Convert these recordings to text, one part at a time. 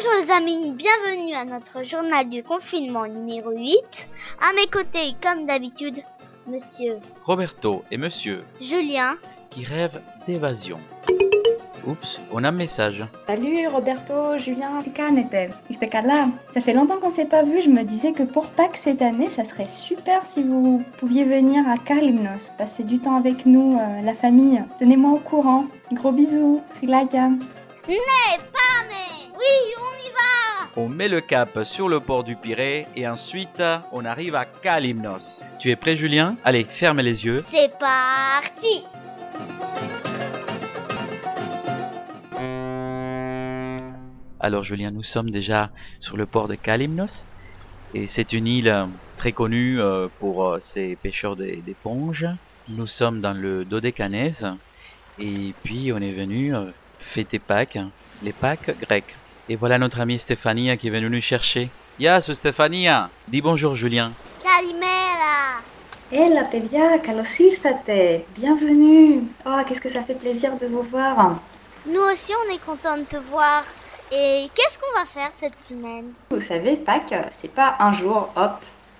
Bonjour les amis, bienvenue à notre journal du confinement numéro 8. À mes côtés, comme d'habitude, monsieur Roberto et monsieur Julien qui rêvent d'évasion. Oups, on a un message. Salut Roberto, Julien, Kanetel. là Ça fait longtemps qu'on s'est pas vu, je me disais que pour Pâques cette année, ça serait super si vous pouviez venir à Kalimnos, passer du temps avec nous, euh, la famille. Tenez-moi au courant. Gros bisous, Rilaya. N'est on met le cap sur le port du Pirée et ensuite on arrive à Kalimnos. Tu es prêt Julien? Allez, ferme les yeux. C'est parti Alors Julien, nous sommes déjà sur le port de Kalimnos et c'est une île euh, très connue euh, pour euh, ses pêcheurs d'é- d'éponges. Nous sommes dans le Dodécanèse et puis on est venu fêter Pâques, les Pâques grecques. Et voilà notre amie Stéphania qui est venue nous chercher. Yas Stéphania Dis bonjour Julien. Calimera Hello παιδιά, καλώς ήρθατε. Bienvenue. Oh, qu'est-ce que ça fait plaisir de vous voir. Nous aussi, on est content de te voir. Et qu'est-ce qu'on va faire cette semaine Vous savez, Pâques, c'est pas un jour, hop,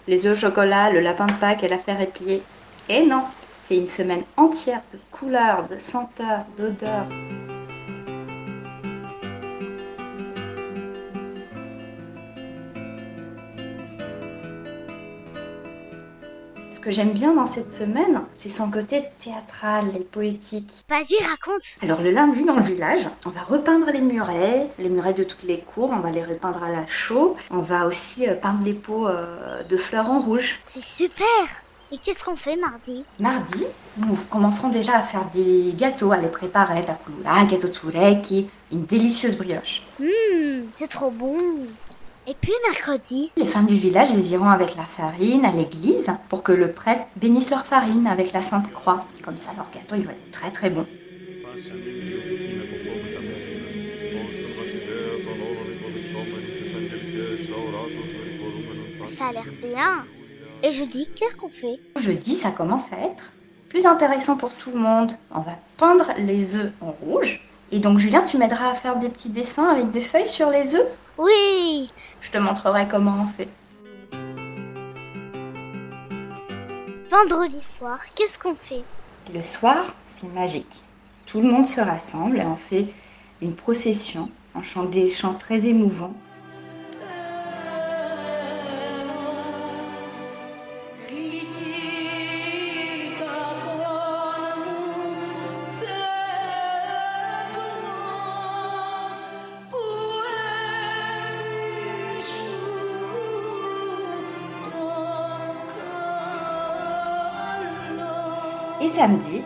les œufs au chocolat, le lapin de Pâques et l'affaire est pliée. Et non, c'est une semaine entière de couleurs, de senteurs, d'odeurs. Ce que j'aime bien dans cette semaine, c'est son côté théâtral et poétique. Vas-y, raconte Alors le lundi dans le village, on va repeindre les murets, les murets de toutes les cours, on va les repeindre à la chaux. On va aussi euh, peindre les pots euh, de fleurs en rouge. C'est super Et qu'est-ce qu'on fait mardi? Mardi, nous commencerons déjà à faire des gâteaux, à les préparer, takulula, gâteau tsureki, une délicieuse brioche. Hum, c'est trop bon Et puis mercredi Les femmes du village, elles iront avec la farine à l'église pour que le prêtre bénisse leur farine avec la Sainte Croix. Comme ça, leur gâteau, il va être très très bon. Ça a l'air bien Et jeudi, qu'est-ce qu'on fait? Jeudi, ça commence à être plus intéressant pour tout le monde. On va peindre les œufs en rouge. Et donc, Julien, tu m'aideras à faire des petits dessins avec des feuilles sur les œufs? Oui Je te montrerai comment on fait. Vendredi soir, qu'est-ce qu'on fait? Le soir, c'est magique. Tout le monde se rassemble et on fait une procession. On chante des chants très émouvants. Et samedi,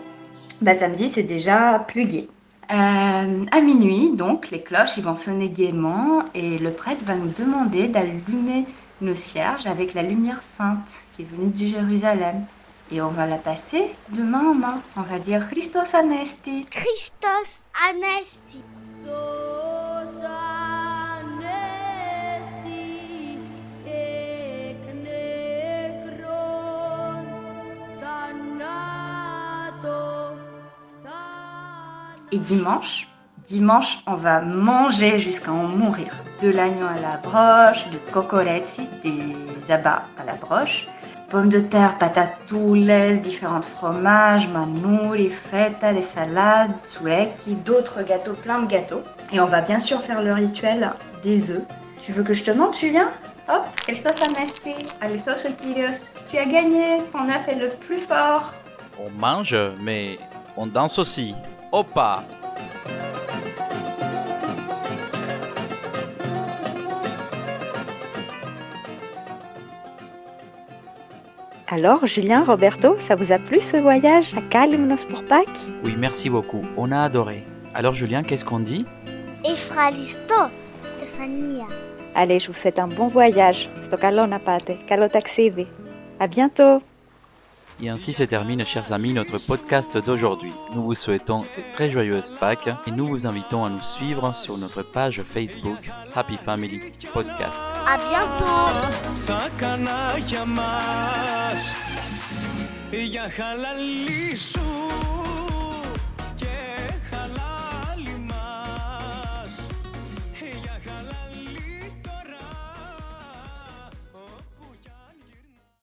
bah samedi c'est déjà plus gai. Euh, à minuit, donc, les cloches ils vont sonner gaiement et le prêtre va nous demander d'allumer nos cierges avec la lumière sainte qui est venue de Jérusalem. Et on va la passer de main en main. On va dire Christos Anesti. Christos Anesti Et dimanche, dimanche, on va manger jusqu'à en mourir. De l'agneau à la broche, de cocoretti, des abats à la broche, pommes de terre, patates différents fromages, manouri, feta, des salades, sureki, d'autres gâteaux, plein de gâteaux. Et on va bien sûr faire le rituel des œufs. Tu veux que je te montre, Julien? Hop, Christos. Tu as gagné, ton œuf est le plus fort. On mange, mais on danse aussi. Opa Alors, Julien, Roberto, ça vous a plu ce voyage à Kalimnos pour Pâques Oui, merci beaucoup. On a adoré. Alors Julien, qu'est-ce qu'on dit Efralisto Stéphania Allez, je vous souhaite un bon voyage. Στο καλό να πάτε. Καλό ταξίδι. À bientôt. Et ainsi se termine, chers amis, notre podcast d'aujourd'hui. Nous vous souhaitons de très joyeuses Pâques et nous vous invitons à nous suivre sur notre page Facebook Happy Family Podcast. À bientôt